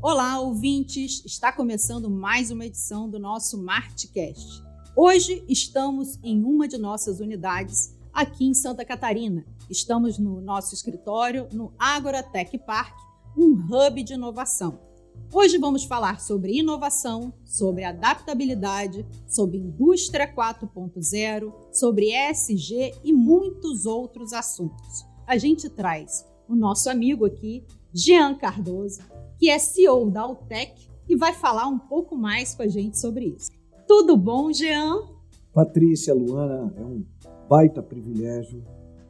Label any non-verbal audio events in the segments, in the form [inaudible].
Olá, ouvintes! Está começando mais uma edição do nosso Martcast. Hoje estamos em uma de nossas unidades aqui em Santa Catarina. Estamos no nosso escritório no Agora Tech Park, um hub de inovação. Hoje vamos falar sobre inovação, sobre adaptabilidade, sobre indústria 4.0, sobre ESG e muitos outros assuntos. A gente traz o nosso amigo aqui, Jean Cardoso, que é CEO da Altec e vai falar um pouco mais com a gente sobre isso. Tudo bom, Jean? Patrícia, Luana, é um baita privilégio,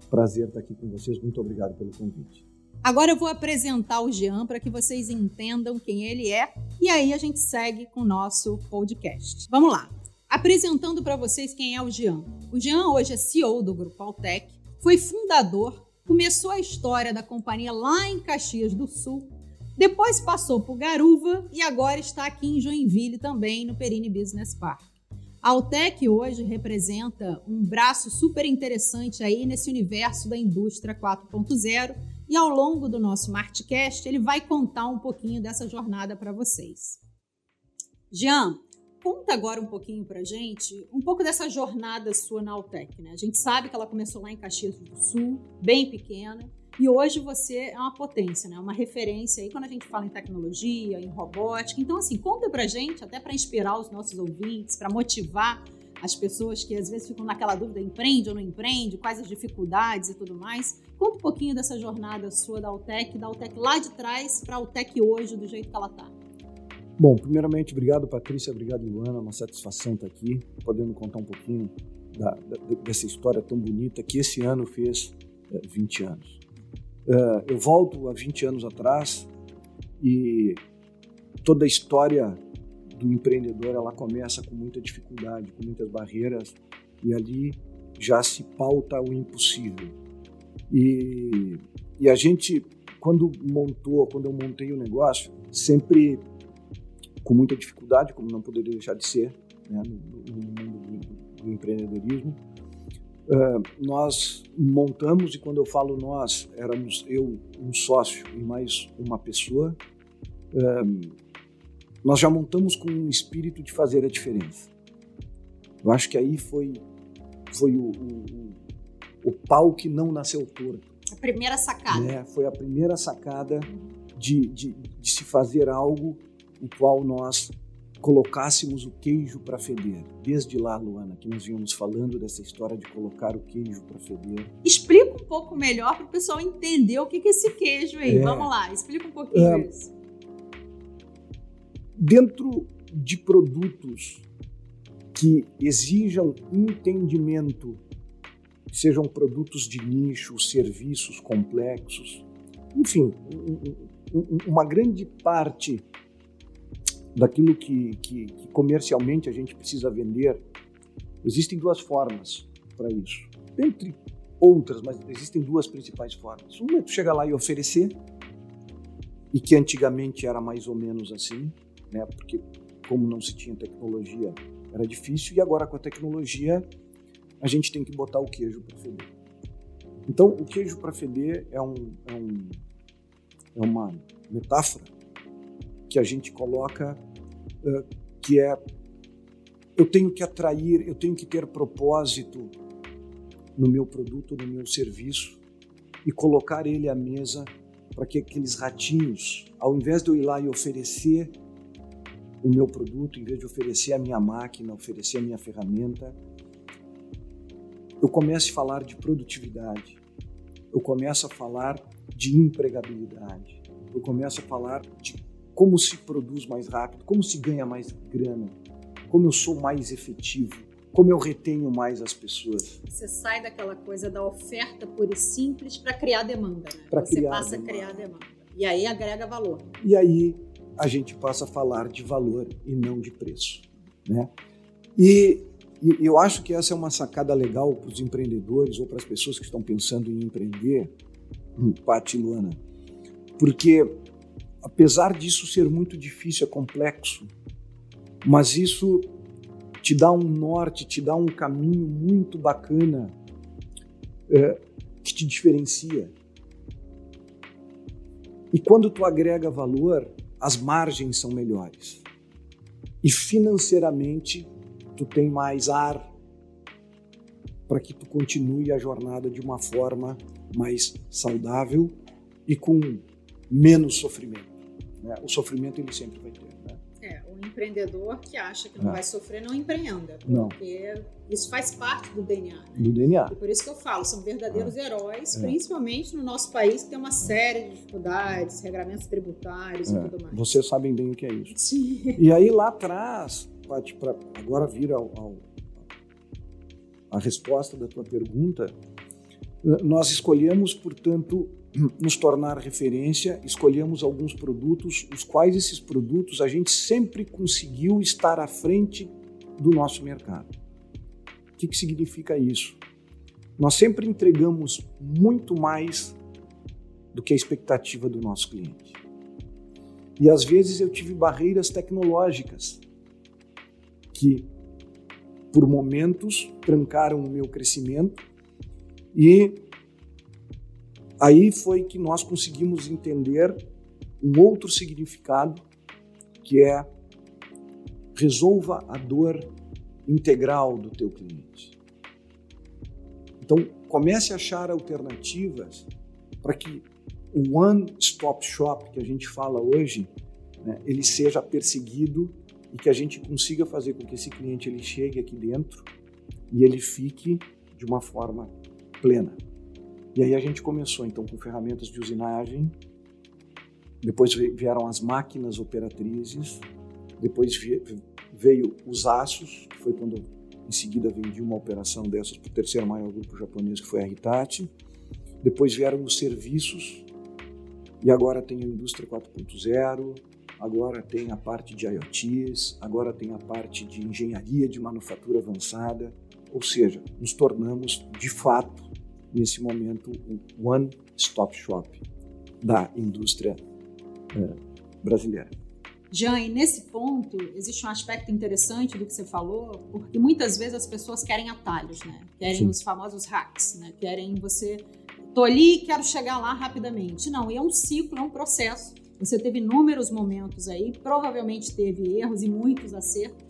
prazer estar aqui com vocês. Muito obrigado pelo convite. Agora eu vou apresentar o Jean para que vocês entendam quem ele é e aí a gente segue com o nosso podcast. Vamos lá. Apresentando para vocês quem é o Jean. O Jean hoje é CEO do Grupo Altec, foi fundador, começou a história da companhia lá em Caxias do Sul depois passou por Garuva e agora está aqui em Joinville também, no Perini Business Park. A Altec hoje representa um braço super interessante aí nesse universo da indústria 4.0 e ao longo do nosso Martcast ele vai contar um pouquinho dessa jornada para vocês. Jean, conta agora um pouquinho para gente, um pouco dessa jornada sua na Altec. Né? A gente sabe que ela começou lá em Caxias do Sul, bem pequena, e hoje você é uma potência, né? Uma referência aí quando a gente fala em tecnologia, em robótica. Então, assim, conta pra gente, até para inspirar os nossos ouvintes, para motivar as pessoas que às vezes ficam naquela dúvida, empreende ou não empreende, quais as dificuldades e tudo mais. Conta um pouquinho dessa jornada sua da Altec, da Altec lá de trás para a Altec hoje, do jeito que ela está. Bom, primeiramente, obrigado Patrícia, obrigado Luana, uma satisfação estar aqui, podendo contar um pouquinho da, da, dessa história tão bonita que esse ano fez é, 20 anos. Uh, eu volto a 20 anos atrás e toda a história do empreendedor ela começa com muita dificuldade, com muitas barreiras e ali já se pauta o impossível. E, e a gente, quando montou, quando eu montei o negócio, sempre com muita dificuldade, como não poderia deixar de ser, né, no, no mundo do, do empreendedorismo, Uh, nós montamos, e quando eu falo nós, éramos eu, um sócio e mais uma pessoa, uh, nós já montamos com um espírito de fazer a diferença. Eu acho que aí foi, foi o, o, o pau que não nasceu torto. A primeira sacada. Né? Foi a primeira sacada de, de, de se fazer algo o qual nós colocássemos o queijo para feder. Desde lá, Luana, que nós vínhamos falando dessa história de colocar o queijo para feder. Explica um pouco melhor para o pessoal entender o que é esse queijo aí. É, Vamos lá, explica um pouquinho é, isso. Dentro de produtos que exijam entendimento, sejam produtos de nicho, serviços complexos, enfim, uma grande parte daquilo que, que, que comercialmente a gente precisa vender, existem duas formas para isso. Entre outras, mas existem duas principais formas. Uma é tu chegar lá e oferecer, e que antigamente era mais ou menos assim, né? Porque como não se tinha tecnologia, era difícil, e agora com a tecnologia a gente tem que botar o queijo para feder. Então, o queijo para feder é, um, é, um, é uma metáfora que a gente coloca que é eu tenho que atrair, eu tenho que ter propósito no meu produto, no meu serviço e colocar ele à mesa para que aqueles ratinhos, ao invés de eu ir lá e oferecer o meu produto, em vez de oferecer a minha máquina, oferecer a minha ferramenta, eu comece a falar de produtividade, eu começo a falar de empregabilidade, eu começo a falar de como se produz mais rápido, como se ganha mais grana, como eu sou mais efetivo, como eu retenho mais as pessoas. Você sai daquela coisa da oferta pura e simples para criar demanda, né? Pra Você criar passa demanda. a criar demanda. E aí agrega valor. E aí a gente passa a falar de valor e não de preço, né? E, e eu acho que essa é uma sacada legal para os empreendedores ou para as pessoas que estão pensando em empreender, Pati Luana, porque apesar disso ser muito difícil, é complexo, mas isso te dá um norte, te dá um caminho muito bacana é, que te diferencia. E quando tu agrega valor, as margens são melhores. E financeiramente, tu tem mais ar para que tu continue a jornada de uma forma mais saudável e com menos sofrimento. Né? O sofrimento ele sempre vai ter. Né? É, o empreendedor que acha que não é. vai sofrer não empreenda, porque não. isso faz parte do DNA. Né? Do DNA. E por isso que eu falo, são verdadeiros é. heróis, é. principalmente no nosso país que tem uma série de dificuldades, regramentos tributários e é. tudo mais. Vocês sabem bem o que é isso. Sim. E aí lá atrás, Paty, agora vir ao, ao, a resposta da tua pergunta, nós escolhemos, portanto, [clears throat] nos tornar referência, escolhemos alguns produtos, os quais esses produtos a gente sempre conseguiu estar à frente do nosso mercado. O que, que significa isso? Nós sempre entregamos muito mais do que a expectativa do nosso cliente. E às vezes eu tive barreiras tecnológicas que, por momentos, trancaram o meu crescimento e Aí foi que nós conseguimos entender um outro significado, que é resolva a dor integral do teu cliente. Então, comece a achar alternativas para que o one-stop shop que a gente fala hoje, né, ele seja perseguido e que a gente consiga fazer com que esse cliente ele chegue aqui dentro e ele fique de uma forma plena. E aí a gente começou então com ferramentas de usinagem, depois vieram as máquinas operatrizes, depois veio os aços, que foi quando em seguida vendi uma operação dessas para o terceiro maior grupo japonês, que foi a Hitachi. Depois vieram os serviços, e agora tem a indústria 4.0, agora tem a parte de IoTs, agora tem a parte de engenharia de manufatura avançada, ou seja, nos tornamos de fato nesse momento, um one-stop shop da indústria é, brasileira. Jean, e nesse ponto, existe um aspecto interessante do que você falou, porque muitas vezes as pessoas querem atalhos, né? Querem Sim. os famosos hacks, né? Querem você. Tô ali e quero chegar lá rapidamente. Não, e é um ciclo, é um processo. Você teve inúmeros momentos aí, provavelmente teve erros e muitos acertos,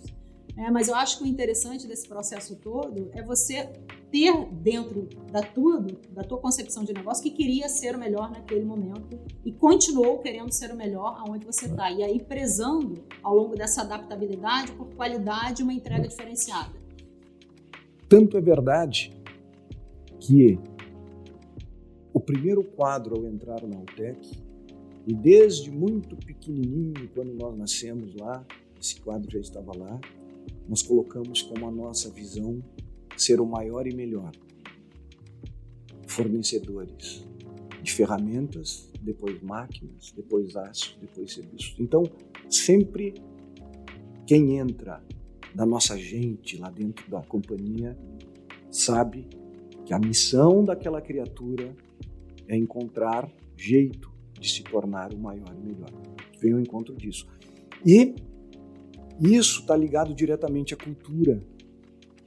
é, mas eu acho que o interessante desse processo todo é você ter dentro da tua, da tua concepção de negócio que queria ser o melhor naquele momento e continuou querendo ser o melhor aonde você está. E aí prezando ao longo dessa adaptabilidade por qualidade e uma entrega diferenciada. Tanto é verdade que o primeiro quadro ao entrar na Altec, e desde muito pequenininho, quando nós nascemos lá, esse quadro já estava lá, nós colocamos como a nossa visão ser o maior e melhor. Fornecedores de ferramentas, depois máquinas, depois aço, depois serviços. Então, sempre quem entra da nossa gente lá dentro da companhia sabe que a missão daquela criatura é encontrar jeito de se tornar o maior e melhor. Vem ao encontro disso. E isso está ligado diretamente à cultura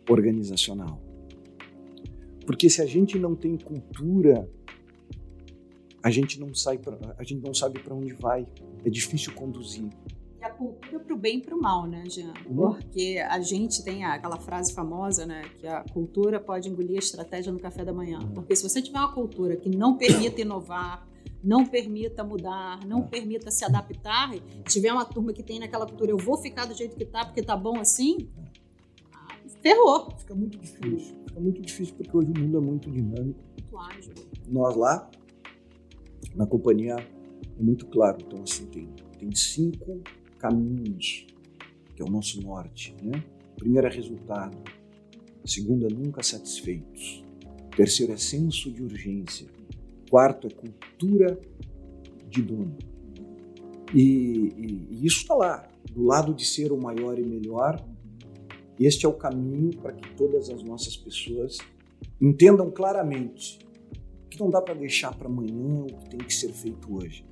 organizacional. Porque se a gente não tem cultura, a gente não sai pra, a gente não sabe para onde vai. É difícil conduzir. E a cultura para o bem e para o mal, né, Jean? Uhum. Porque a gente tem aquela frase famosa, né, que a cultura pode engolir a estratégia no café da manhã. Uhum. Porque se você tiver uma cultura que não permita inovar, não permita mudar, não permita se adaptar, tiver uma turma que tem naquela cultura, eu vou ficar do jeito que tá porque tá bom assim, ferrou. Fica muito difícil. Fica muito difícil porque hoje o mundo é muito dinâmico. Muito ágil. Nós lá, na companhia, é muito claro. Então, assim, tem, tem cinco caminhos, que é o nosso norte, né? Primeiro é resultado. Segundo é nunca satisfeitos. Terceiro é senso de urgência. Quarto é cultura de dono. E, e, e isso está lá, do lado de ser o maior e melhor. Este é o caminho para que todas as nossas pessoas entendam claramente que não dá para deixar para amanhã o que tem que ser feito hoje.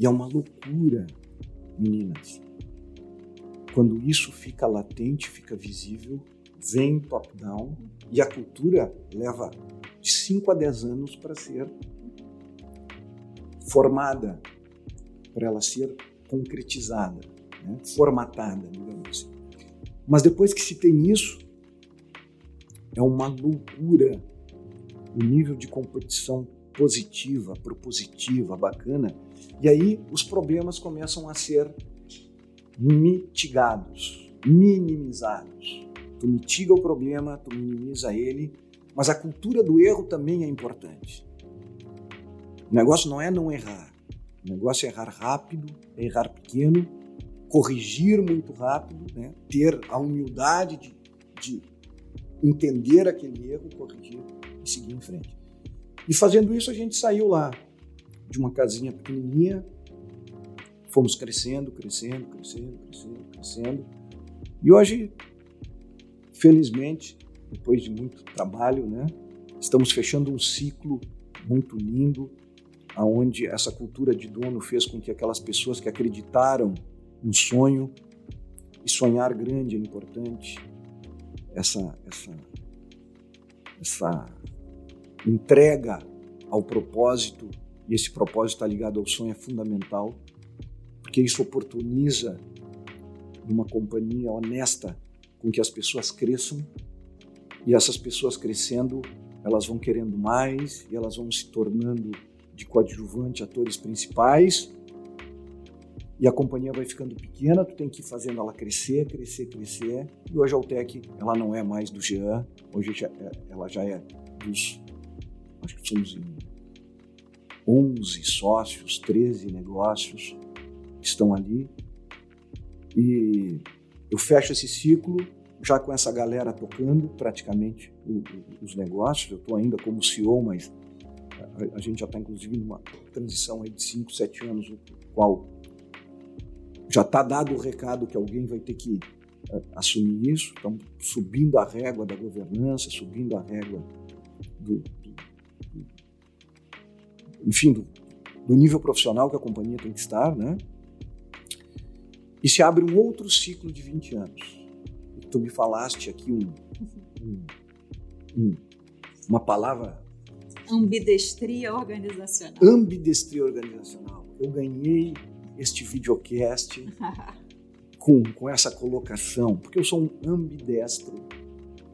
E é uma loucura, meninas. Quando isso fica latente, fica visível, vem top-down e a cultura leva de 5 a 10 anos para ser formada. para ela ser concretizada, né? formatada, digamos assim. Mas depois que se tem isso, é uma loucura o nível de competição positiva, propositiva, bacana. E aí os problemas começam a ser mitigados, minimizados. Tu mitiga o problema, tu minimiza ele, mas a cultura do erro também é importante. O negócio não é não errar. O negócio é errar rápido, é errar pequeno, corrigir muito rápido, né? ter a humildade de, de entender aquele erro, corrigir e seguir em frente. E fazendo isso, a gente saiu lá de uma casinha pequenininha, fomos crescendo, crescendo, crescendo, crescendo, crescendo. E hoje, felizmente, depois de muito trabalho, né, estamos fechando um ciclo muito lindo, aonde essa cultura de dono fez com que aquelas pessoas que acreditaram no sonho e sonhar grande é importante, essa essa essa entrega ao propósito, e esse propósito está ligado ao sonho, é fundamental, porque isso oportuniza uma companhia honesta com que as pessoas cresçam, e essas pessoas crescendo, elas vão querendo mais, e elas vão se tornando de coadjuvante atores principais, e a companhia vai ficando pequena, tu tem que ir fazendo ela crescer, crescer, crescer. E hoje a Altec, ela não é mais do Jean, hoje já, é, ela já é dos acho que somos em 11 sócios, 13 negócios que estão ali. E eu fecho esse ciclo já com essa galera tocando praticamente os negócios. Eu estou ainda como CEO, mas a, gente já está inclusive numa transição aí de 5, 7 anos, no qual já está dado o recado que alguém vai ter que uh, assumir isso. Estamos subindo a régua da governança, subindo a régua do, enfim, do, do nível profissional que a companhia tem que estar, né? E se abre um outro ciclo de 20 anos. Tu me falaste aqui um, um, um, uma palavra. Ambidestria organizacional. Ambidestria organizacional. Eu ganhei este videocast [laughs] com, com essa colocação, porque eu sou um ambidestro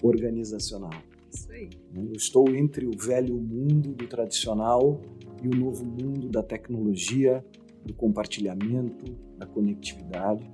organizacional. Isso aí. Eu estou entre o velho mundo do tradicional e o novo mundo da tecnologia, do compartilhamento, da conectividade.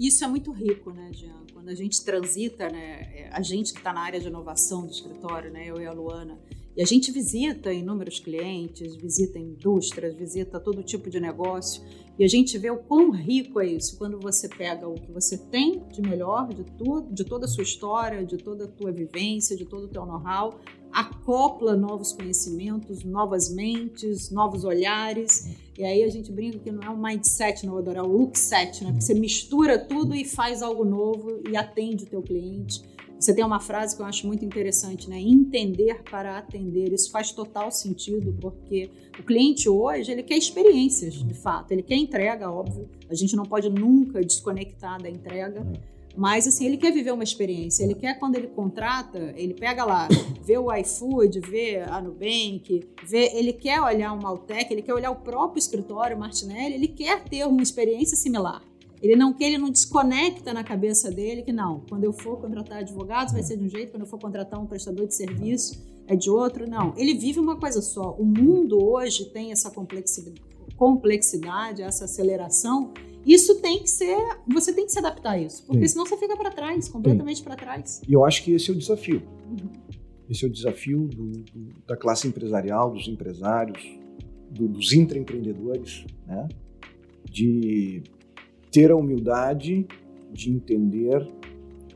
Isso é muito rico, né, Jean? Quando a gente transita, né, é, a gente que está na área de inovação do escritório, né, eu e a Luana, e a gente visita inúmeros clientes, visita indústrias, visita todo tipo de negócio, e a gente vê o quão rico é isso quando você pega o que você tem de melhor, de tudo, de toda a sua história, de toda a tua vivência, de todo o teu know-how, acopla novos conhecimentos, novas mentes, novos olhares. E aí a gente brinca que não é um mindset inovador, é o look set, né? Porque você mistura tudo e faz algo novo e atende o teu cliente. Você tem uma frase que eu acho muito interessante, né? Entender para atender. Isso faz total sentido, porque o cliente hoje, ele quer experiências, de fato. Ele quer entrega, óbvio. A gente não pode nunca desconectar da entrega. Mas, assim, ele quer viver uma experiência. Ele quer, quando ele contrata, ele pega lá, vê o iFood, vê a Nubank, vê, ele quer olhar o Maltec, ele quer olhar o próprio escritório, Martinelli, ele quer ter uma experiência similar. Ele não quer, ele não desconecta na cabeça dele que não, quando eu for contratar advogados vai ser de um jeito, quando eu for contratar um prestador de serviço é de outro. Não, ele vive uma coisa só. O mundo hoje tem essa complexidade, essa aceleração isso tem que ser, você tem que se adaptar a isso, porque Sim. senão você fica para trás, completamente para trás. E eu acho que esse é o desafio. Uhum. Esse é o desafio do, do, da classe empresarial, dos empresários, do, dos intraempreendedores, né? de ter a humildade de entender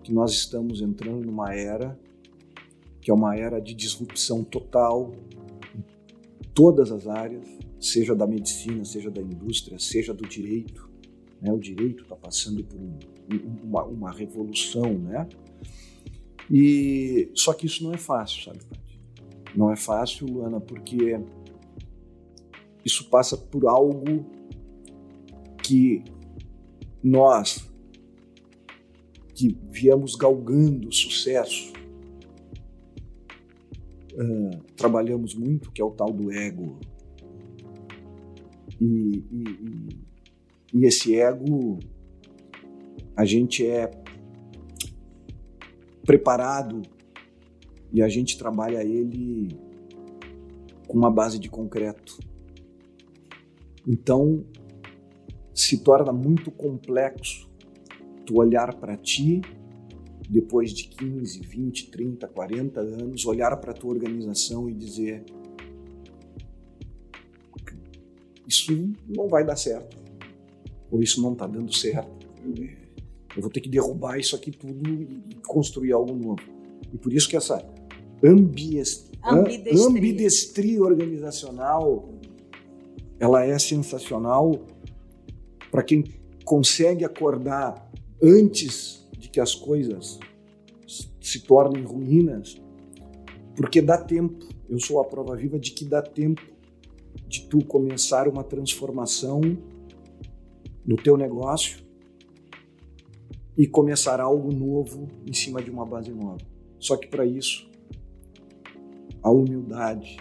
que nós estamos entrando numa era que é uma era de disrupção total em todas as áreas, seja da medicina, seja da indústria, seja do direito, né? O direito está passando por um, uma, uma, revolução, né? E só que isso não é fácil, sabe? Não é fácil, Luana, porque isso passa por algo que nós que viemos galgando sucesso uh, trabalhamos muito, que é o tal do ego. E, e, e E esse ego, a gente é preparado e a gente trabalha ele com uma base de concreto. Então, se torna muito complexo tu olhar para ti depois de 15, 20, 30, 40 anos, olhar para tua organização e dizer isso não vai dar certo, ou isso não está dando certo. Eu vou ter que derrubar isso aqui tudo e construir algo novo. E por isso que essa ambidestria, ambidestria organizacional ela é sensacional para quem consegue acordar antes de que as coisas se tornem ruínas, porque dá tempo. Eu sou a prova viva de que dá tempo de tu começar uma transformação no teu negócio e começar algo novo em cima de uma base nova. Só que para isso, a humildade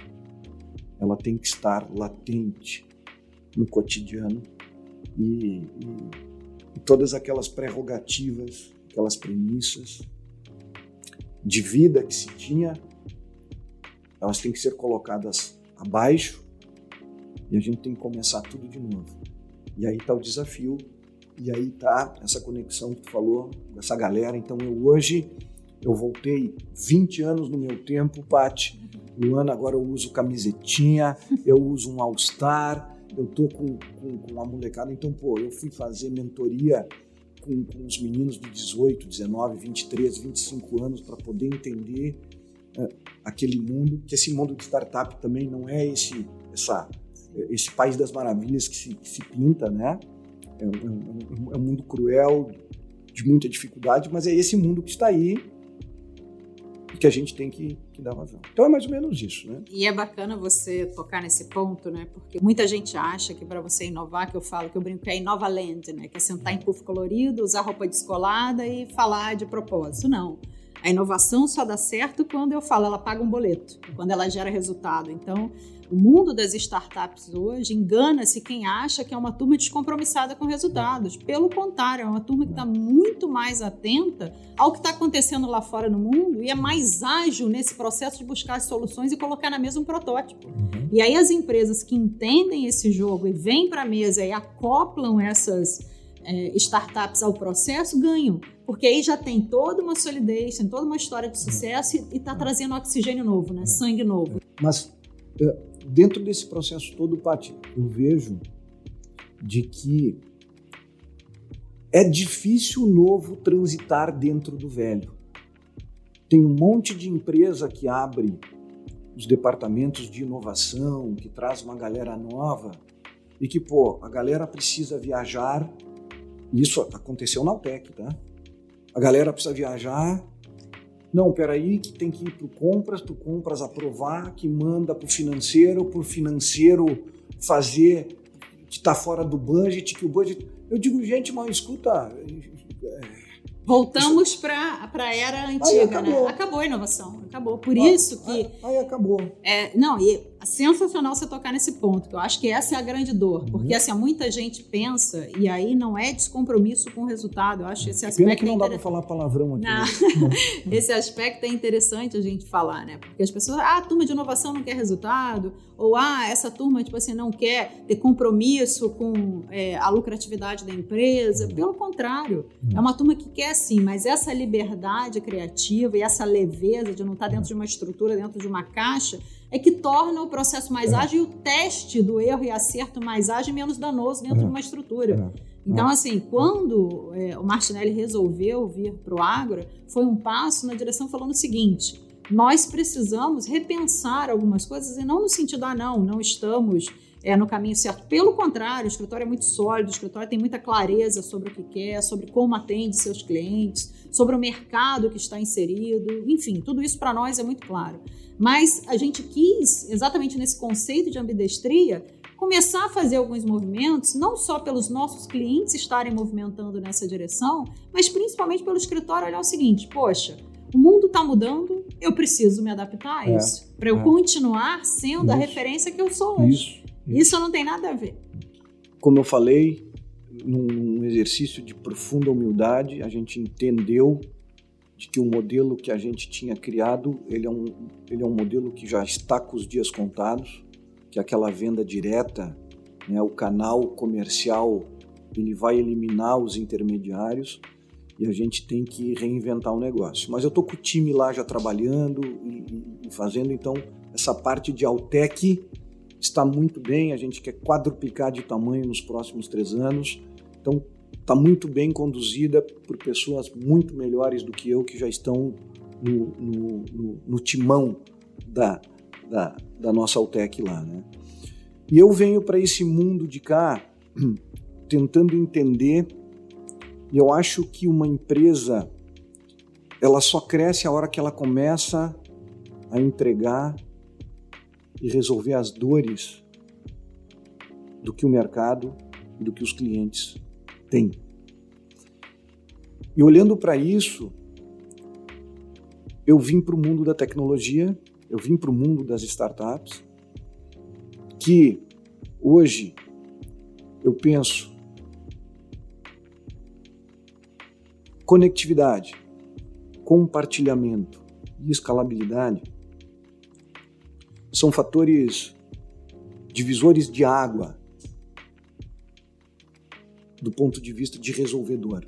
ela tem que estar latente no cotidiano e, e, e todas aquelas prerrogativas, aquelas premissas de vida que se tinha, elas têm que ser colocadas abaixo e a gente tem que começar tudo de novo. E aí está o desafio, e aí está essa conexão que tu falou com essa galera. Então eu hoje eu voltei 20 anos no meu tempo, Paty. Luana, agora eu uso camisetinha, eu uso um All-Star, eu tô com, com, com uma molecada, então, pô, eu fui fazer mentoria com, com os meninos de 18, 19, 23, 25 anos para poder entender é, aquele mundo, que esse mundo de startup também não é esse, essa, esse país das maravilhas que se, que se pinta, né? É, é, é, é um mundo cruel, de muita dificuldade, mas é esse mundo que está aí que a gente tem que, que dar vazão. Então é mais ou menos isso, né? E é bacana você tocar nesse ponto, né? Porque muita gente acha que para você inovar, que eu falo que eu brinco, é Inova Land, né? Que é sentar em puff colorido, usar roupa descolada e falar de propósito. Não. A inovação só dá certo quando eu falo, ela paga um boleto, quando ela gera resultado. Então, o mundo das startups hoje engana-se quem acha que é uma turma descompromissada com resultados. Pelo contrário, é uma turma que está muito mais atenta ao que está acontecendo lá fora no mundo e é mais ágil nesse processo de buscar as soluções e colocar na mesa um protótipo. Uhum. E aí as empresas que entendem esse jogo e vêm para a mesa e acoplam essas é, startups ao processo ganham, porque aí já tem toda uma solidez, tem toda uma história de sucesso e está trazendo oxigênio novo, né? sangue novo. Mas é, dentro desse processo todo, Paty, eu vejo de que é difícil o novo transitar dentro do velho. Tem um monte de empresa que abre os departamentos de inovação, que traz uma galera nova e que, pô, a galera precisa viajar. Isso aconteceu na UTEC, tá? A galera precisa viajar não, peraí, que tem que ir para compras, para compras aprovar, que manda para o financeiro, para o financeiro fazer que está fora do budget, que o budget. Eu digo, gente, mas escuta. É, Voltamos para a era antiga, acabou. né? Acabou a inovação, acabou. Por isso que. Aí, aí acabou. É, não, e sensacional você tocar nesse ponto, que eu acho que essa é a grande dor. Uhum. Porque assim, muita gente pensa, e aí não é descompromisso com o resultado. Eu acho esse aspecto. Pena que não é dá para falar palavrão aqui. Né? [laughs] esse aspecto é interessante a gente falar, né? Porque as pessoas, ah, a turma de inovação não quer resultado, ou ah, essa turma, tipo assim, não quer ter compromisso com é, a lucratividade da empresa. Uhum. Pelo contrário, uhum. é uma turma que quer sim, mas essa liberdade criativa e essa leveza de não estar dentro de uma estrutura, dentro de uma caixa, é que torna o processo mais é. ágil e o teste do erro e acerto mais ágil e menos danoso dentro é. de uma estrutura. É. Então, assim, quando é, o Martinelli resolveu vir para o agro, foi um passo na direção falando o seguinte: nós precisamos repensar algumas coisas e não no sentido, ah, não, não estamos é, no caminho certo. Pelo contrário, o escritório é muito sólido, o escritório tem muita clareza sobre o que quer, sobre como atende seus clientes, sobre o mercado que está inserido, enfim, tudo isso para nós é muito claro. Mas a gente quis, exatamente nesse conceito de ambidestria, começar a fazer alguns movimentos, não só pelos nossos clientes estarem movimentando nessa direção, mas principalmente pelo escritório olhar o seguinte: poxa, o mundo está mudando, eu preciso me adaptar a é, isso, para eu é. continuar sendo isso, a referência que eu sou hoje. Isso, isso. não tem nada a ver. Como eu falei, num exercício de profunda humildade, a gente entendeu de que o modelo que a gente tinha criado, ele é um, ele é um modelo que já está com os dias contados, que é aquela venda direta, né, o canal comercial, ele vai eliminar os intermediários e a gente tem que reinventar o negócio. Mas eu estou com o time lá já trabalhando e, e fazendo, então essa parte de Altec está muito bem, a gente quer quadruplicar de tamanho nos próximos três anos, então está muito bem conduzida por pessoas muito melhores do que eu que já estão no, no, no, no timão da, da, da, nossa Altec lá. Né? E eu venho para esse mundo de cá [clears throat] tentando entender e eu acho que uma empresa ela só cresce a hora que ela começa a entregar e resolver as dores do que o mercado e do que os clientes têm. E olhando para isso, eu vim para o mundo da tecnologia, eu vim para o mundo das startups, que hoje eu penso Conectividade, compartilhamento e escalabilidade são fatores divisores de água do ponto de vista de resolvedor.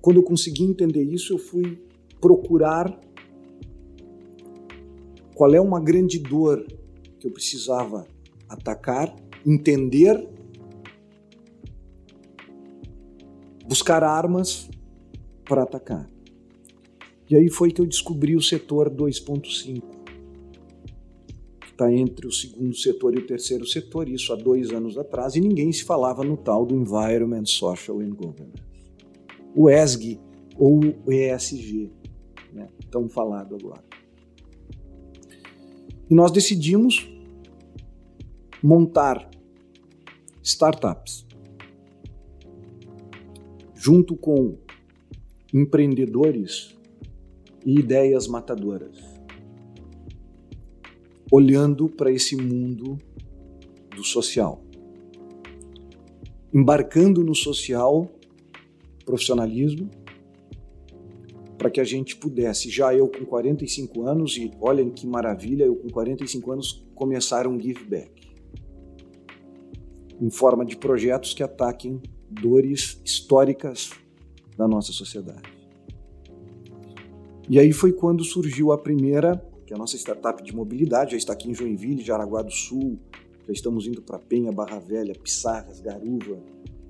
Quando eu consegui entender isso, eu fui procurar qual é uma grande dor que eu precisava atacar, entender buscar armas para atacar. E aí foi que eu descobri o setor 2.5, que está entre o segundo setor e o terceiro setor, isso há dois anos atrás, e ninguém se falava no tal do Environment, Social and Governance. O ESG ou o ESG, né, tão falado agora. E nós decidimos montar startups junto com empreendedores e ideias matadoras, olhando para esse mundo do social, embarcando no social, profissionalismo, para que a gente pudesse, já eu com 45 anos, e olhem que maravilha, eu com 45 anos começar um give back. Em forma de projetos que ataquem dores históricas da nossa sociedade. E aí foi quando surgiu a primeira, que é a nossa startup de mobilidade, já está aqui em Joinville, Jaraguá do Sul, já estamos indo para Penha, Barra Velha, Pissarras, Garuva,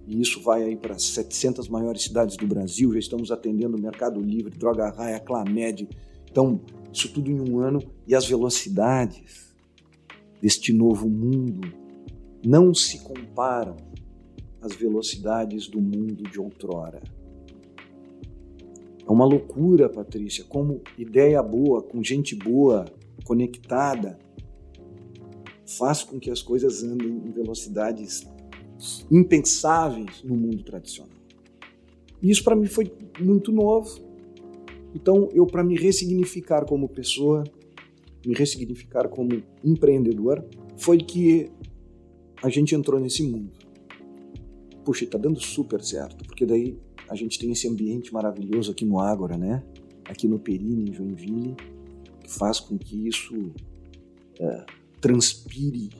e isso vai aí para 700 maiores cidades do Brasil, já estamos atendendo o Mercado Livre, Droga Raia, Clamed, então isso tudo em um ano, e as velocidades deste novo mundo não se comparam as velocidades do mundo de outrora. É uma loucura, Patrícia, como ideia boa, com gente boa, conectada, faz com que as coisas andem em velocidades impensáveis no mundo tradicional. E isso para mim foi muito novo. Então, eu para me ressignificar como pessoa, me ressignificar como empreendedor, foi que a gente entrou nesse mundo puxa, está dando super certo, porque daí a gente tem esse ambiente maravilhoso aqui no Ágora, né? Aqui no Perini, em Joinville, que faz com que isso é, transpire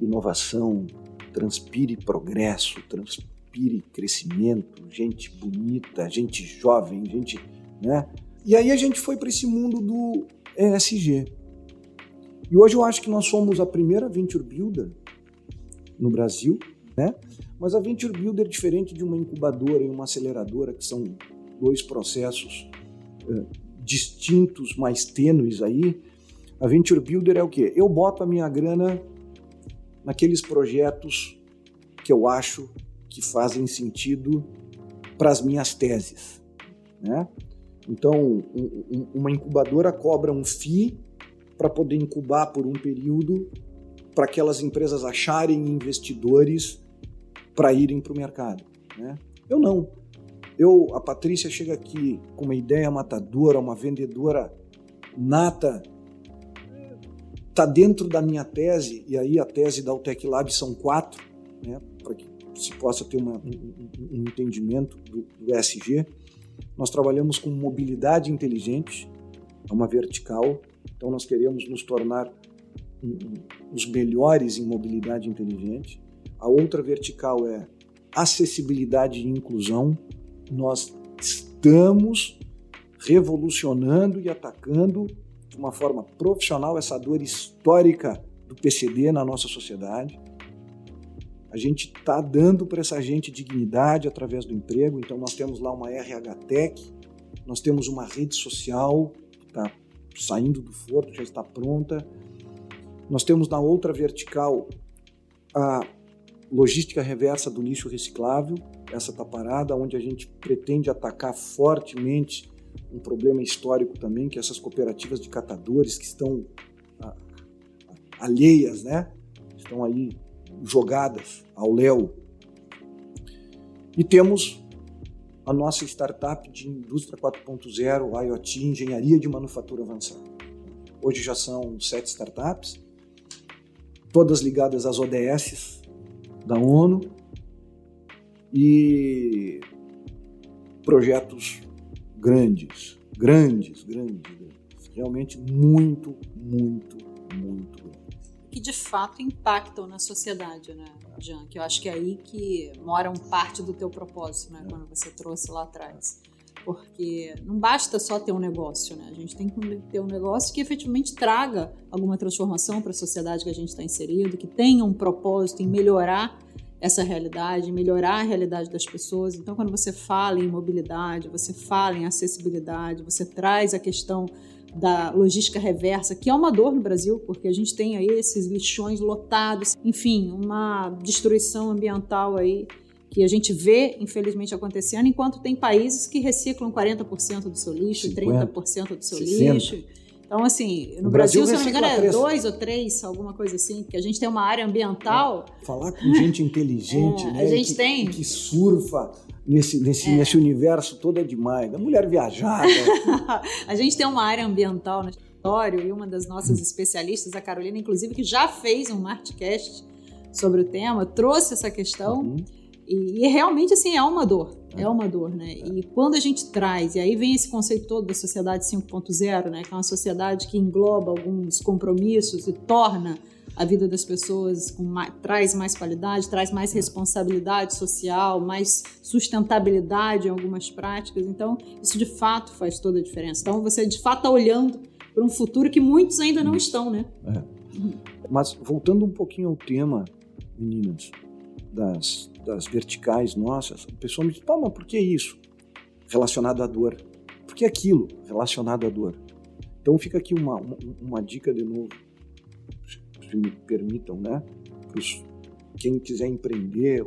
inovação, transpire progresso, transpire crescimento, gente bonita, gente jovem, gente, né? E aí a gente foi para esse mundo do ESG. E hoje eu acho que nós somos a primeira venture builder no Brasil, né? Mas a Venture Builder, diferente de uma incubadora e uma aceleradora, que são dois processos uh, distintos, mais tênues aí, a Venture Builder é o quê? Eu boto a minha grana naqueles projetos que eu acho que fazem sentido para as minhas teses. Né? Então, um, uma incubadora cobra um FII para poder incubar por um período para aquelas empresas acharem investidores para irem para o mercado. Né? Eu não. Eu, a Patrícia chega aqui com uma ideia matadora, uma vendedora nata, está dentro da minha tese, e aí a tese da Altec Lab são quatro, né, para que se possa ter uma, um, um, entendimento do, do nós trabalhamos com mobilidade inteligente, é uma vertical, então nós queremos nos tornar um, os melhores em mobilidade inteligente. A outra vertical é acessibilidade e inclusão. Nós estamos revolucionando e atacando de uma forma profissional essa dor histórica do PCD na nossa sociedade. A gente está dando para essa gente dignidade através do emprego, então nós temos lá uma RH Tech, nós temos uma rede social que está saindo do forno, já está pronta. Nós temos na outra vertical a logística reversa do lixo reciclável, essa está parada, onde a gente pretende atacar fortemente um problema histórico também, que é essas cooperativas de catadores que estão alheias, né? Estão aí jogadas ao léu. E temos a nossa startup de indústria 4.0, IoT, engenharia de manufatura avançada. Hoje já são sete startups, todas ligadas às ODS da ONU e projetos grandes, grandes, grandes, grandes. Realmente muito, muito, muito grandes que de fato impactam na sociedade, né, Jean? Que eu acho que é aí que mora um parte do teu propósito, né, quando você trouxe lá atrás. Porque não basta só ter um negócio, né? A gente tem que ter um negócio que efetivamente traga alguma transformação para a sociedade que a gente está inserido, que tenha um propósito em melhorar essa realidade, melhorar a realidade das pessoas. Então, quando você fala em mobilidade, você fala em acessibilidade, você traz a questão da logística reversa, que é uma dor no Brasil, porque a gente tem aí esses lixões lotados, enfim, uma destruição ambiental aí que a gente vê, infelizmente, acontecendo, enquanto tem países que reciclam 40% do seu lixo, 50, 30% do seu 60. lixo. Então, assim, no, Brasil, Brasil, se eu não me engano, é dois ou três, alguma coisa assim, porque a gente tem uma área ambiental. Falar com gente inteligente, é, né? A gente que, tem. Que surfa nesse, nesse, é. nesse universo todo é demais. A mulher viajada. [laughs] a gente tem uma área ambiental no escritório e uma das nossas especialistas, a Carolina, inclusive, que já fez um Martcast sobre o tema, trouxe essa questão. Uhum. E, e, realmente, assim, é uma dor. É, é uma dor, né? É. E quando a gente traz, e aí vem esse conceito todo da sociedade 5.0, né? Que é uma sociedade que engloba alguns compromissos e torna a vida das pessoas com mais, traz mais qualidade, traz mais responsabilidade social, mais sustentabilidade em algumas práticas. Então, isso de fato faz toda a diferença. Então, você de fato está olhando para um futuro que muitos ainda não estão, né? É. Mas voltando um pouquinho ao tema, meninas, das, das verticais nossas, a pessoa me diz, pô, mas por que isso? Relacionado à dor. Por que aquilo relacionado à dor? Então fica aqui uma, uma, uma dica de novo se me permitam, né? Pros, quem quiser empreender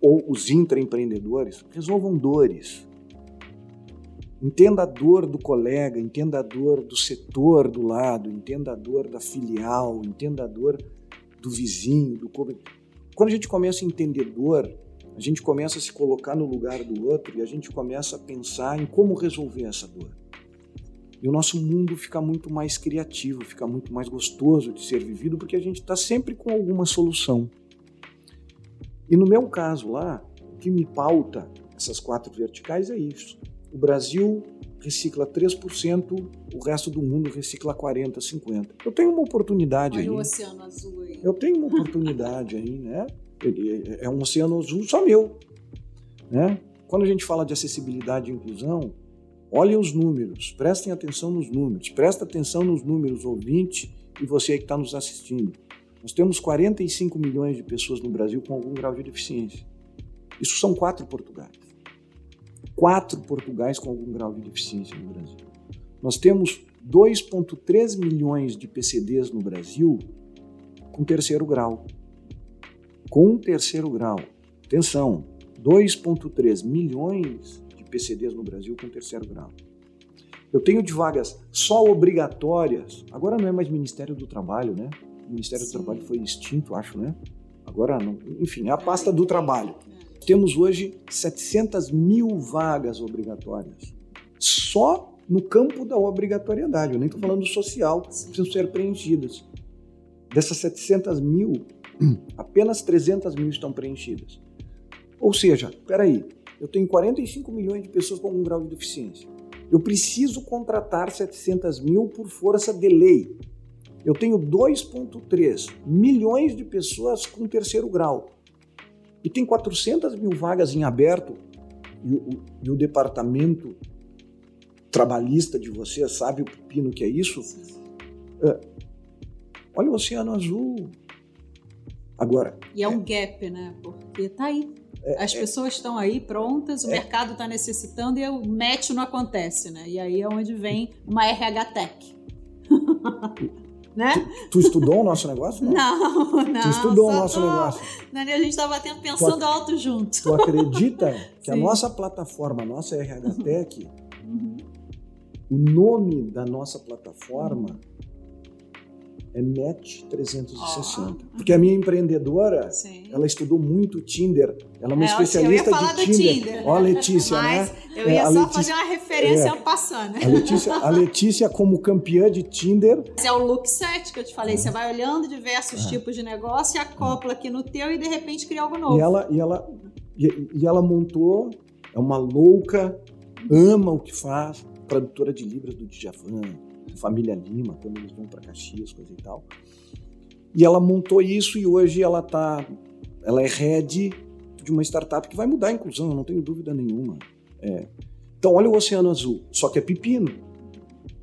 ou os intraempreendedores, resolvam dores. Entenda a dor do colega, entenda a dor do setor do lado, entenda a dor da filial, entenda a dor do vizinho, do Quando a gente começa a entender dor, a gente começa a se colocar no lugar do outro e a gente começa a pensar em como resolver essa dor. E o nosso mundo fica muito mais criativo, fica muito mais gostoso de ser vivido, porque a gente está sempre com alguma solução. E no meu caso lá, o que me pauta essas quatro verticais é isso. O Brasil recicla 3%, o resto do mundo recicla 40%, 50%. Eu tenho uma oportunidade Olha aí. o oceano azul aí. Eu tenho uma oportunidade aí, né? É um oceano azul só meu. Né? Quando a gente fala de acessibilidade e inclusão, Olhem os números, prestem atenção nos números, presta atenção nos números, ouvinte e você que está nos assistindo. Nós temos 45 milhões de pessoas no Brasil com algum grau de deficiência. Isso são quatro Portugais. Quatro Portugais com algum grau de deficiência no Brasil. Nós temos 2,3 milhões de PCDs no Brasil com terceiro grau. Com terceiro grau. Atenção, 2,3 milhões PCDs no Brasil com terceiro grau. Eu tenho de vagas só obrigatórias, agora não é mais Ministério do Trabalho, né? O Ministério Sim. do Trabalho foi extinto, acho, né? Agora não. Enfim, é a pasta do trabalho. Temos hoje 700 mil vagas obrigatórias. Só no campo da obrigatoriedade, eu nem estou falando social, precisam ser preenchidas. Dessas 700 mil, [clears throat] apenas 300 mil estão preenchidas. Ou seja, peraí, eu tenho 45 milhões de pessoas com algum grau de deficiência. Eu preciso contratar 700 mil por força de lei. Eu tenho 2,3 milhões de pessoas com terceiro grau. E tem 400 mil vagas em aberto. E o, e o departamento trabalhista de vocês sabe o pepino que é isso? É, olha o Oceano Azul. Agora. E é um gap, né? Porque tá aí. É, As é, pessoas estão aí prontas, o é, mercado está necessitando e o match não acontece, né? E aí é onde vem uma RH Tech. [laughs] né? Tu, tu, estudou o nosso negócio? [laughs] Não, não. não tu estudou o nosso tô... negócio. Dani, a gente estava pensando tu, alto junto. Tu acredita que a nossa plataforma, a nossa RH Tech, uhum. o nome da nossa plataforma uhum é Match 360. Oh. Porque a minha empreendedora, Sim. ela estudou muito Tinder. Ela é uma é, especialista eu ia falar de Tinder. Tinder. Ó, a Letícia, Mas né? Eu ia é, só Letícia, fazer uma referência é, passando. A Letícia, a Letícia, como campeã de Tinder. Esse é o look set que eu te falei. Você vai olhando diversos tipos de negócio e acopla aqui no teu e de repente cria algo novo. E ela, e ela, e, e ela montou, é uma louca, ama o que faz, tradutora de livros do Djavan família Lima, quando eles vão para Caxias, coisa e tal. E ela montou isso e hoje ela tá, ela é head de uma startup que vai mudar a inclusão, eu não tenho dúvida nenhuma. É. Então olha o Oceano Azul, só que é pepino.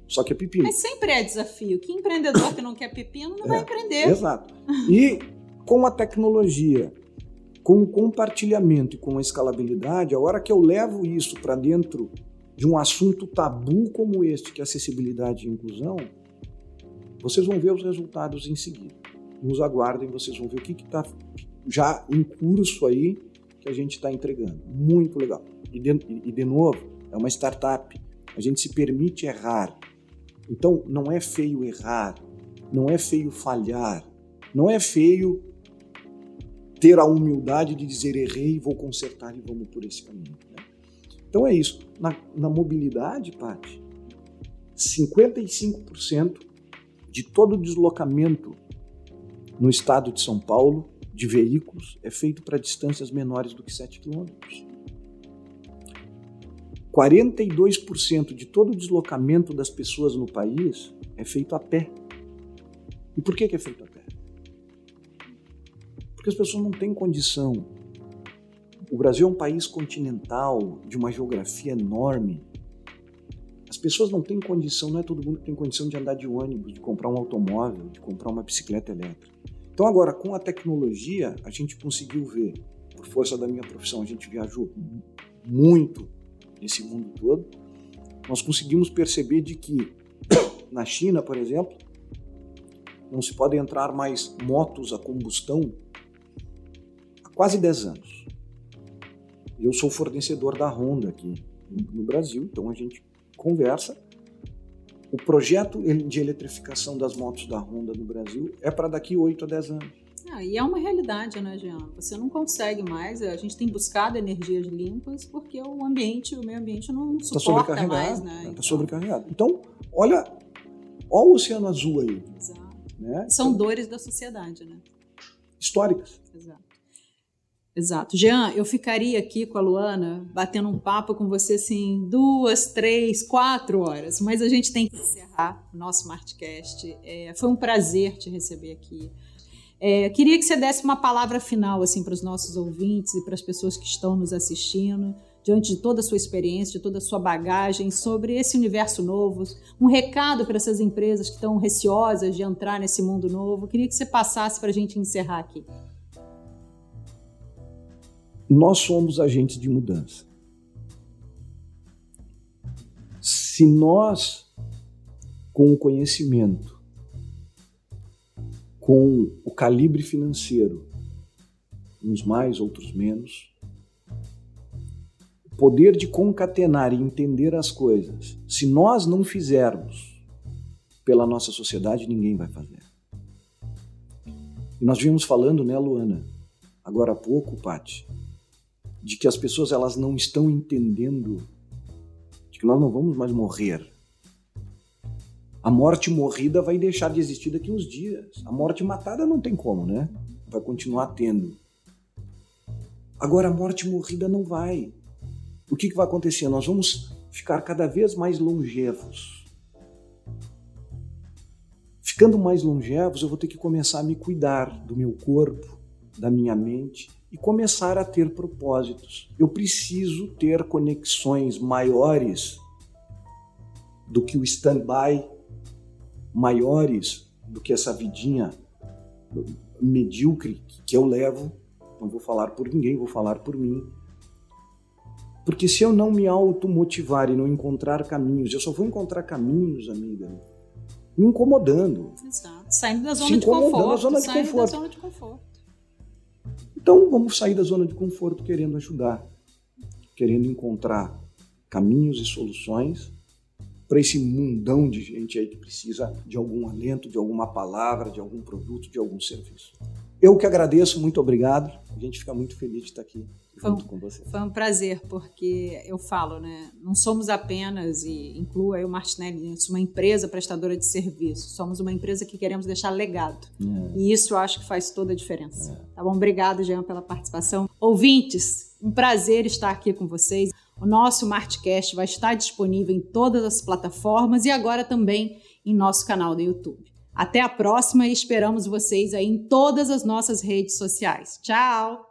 Só que é pepino. Mas sempre é desafio. Que empreendedor que não quer pepino não é, vai empreender. Exato. E com a tecnologia, com o compartilhamento e com a escalabilidade, a hora que eu levo isso para dentro de um assunto tabu como este, que é acessibilidade e inclusão, vocês vão ver os resultados em seguida. Nos aguardem, vocês vão ver o que está já em curso aí que a gente está entregando. Muito legal. E de, e de novo, é uma startup. A gente se permite errar. Então, não é feio errar, não é feio falhar, não é feio ter a humildade de dizer errei, vou consertar e vamos por esse caminho. Então é isso. Na, na mobilidade, Paty, 55% de todo o deslocamento no estado de São Paulo de veículos é feito para distâncias menores do que 7 km. 42% de todo o deslocamento das pessoas no país é feito a pé. E por que, que é feito a pé? Porque as pessoas não têm condição o Brasil é um país continental, de uma geografia enorme. As pessoas não têm condição, não é todo mundo que tem condição de andar de ônibus, de comprar um automóvel, de comprar uma bicicleta elétrica. Então, agora, com a tecnologia, a gente conseguiu ver, por força da minha profissão, a gente viajou muito nesse mundo todo. Nós conseguimos perceber de que [coughs] na China, por exemplo, não se pode entrar mais motos a combustão há quase 10 anos. Eu sou fornecedor da Honda aqui no Brasil, então a gente conversa. O projeto de eletrificação das motos da Honda no Brasil é para daqui 8 a 10 anos. Ah, e é uma realidade, né, Jean? Você não consegue mais, a gente tem buscado energias limpas porque o ambiente, o meio ambiente não tá suporta mais, né? Está então... sobrecarregado. Então, olha, olha o oceano azul aí. Exato. Né? São então, dores da sociedade, né? Históricas. Exato. Exato. Jean, eu ficaria aqui com a Luana batendo um papo com você assim duas, três, quatro horas, mas a gente tem que encerrar o nosso Smartcast. É, foi um prazer te receber aqui. É, queria que você desse uma palavra final assim para os nossos ouvintes e para as pessoas que estão nos assistindo, diante de toda a sua experiência, de toda a sua bagagem sobre esse universo novo, um recado para essas empresas que estão receosas de entrar nesse mundo novo. Queria que você passasse para a gente encerrar aqui. Nós somos agentes de mudança. Se nós, com o conhecimento, com o calibre financeiro, uns mais, outros menos, o poder de concatenar e entender as coisas, se nós não fizermos pela nossa sociedade, ninguém vai fazer. E nós vimos falando, né, Luana, agora há pouco, Pati, de que as pessoas elas não estão entendendo de que nós não vamos mais morrer. A morte morrida vai deixar de existir daqui uns dias. A morte matada não tem como, né? Vai continuar tendo. Agora, a morte morrida não vai. O que, que vai acontecer? Nós vamos ficar cada vez mais longevos. Ficando mais longevos, eu vou ter que começar a me cuidar do meu corpo, da minha mente e começar a ter propósitos. Eu preciso ter conexões maiores do que o stand-by, maiores do que essa vidinha medíocre que eu levo não vou falar por ninguém, vou falar por mim. Porque se eu não me automotivar e não encontrar caminhos, eu só vou encontrar caminhos, amiga, me incomodando. Exato. Saindo da zona de conforto. Zona de saindo conforto. da zona de conforto. Então vamos sair da zona de conforto querendo ajudar, querendo encontrar caminhos e soluções para esse mundão de gente aí que precisa de algum alento, de alguma palavra, de algum produto, de algum serviço. Eu que agradeço, muito obrigado. A gente fica muito feliz de estar aqui junto com você. Foi um prazer, porque eu falo, né? Não somos apenas, e inclua eu, Martinelli, uma empresa prestadora de serviço. Somos uma empresa que queremos deixar legado. É. E isso eu acho que faz toda a diferença. É. Tá bom? Obrigado, Jean, pela participação. Ouvintes, um prazer estar aqui com vocês. O nosso Martcast vai estar disponível em todas as plataformas e agora também em nosso canal do YouTube. Até a próxima e esperamos vocês aí em todas as nossas redes sociais. Tchau!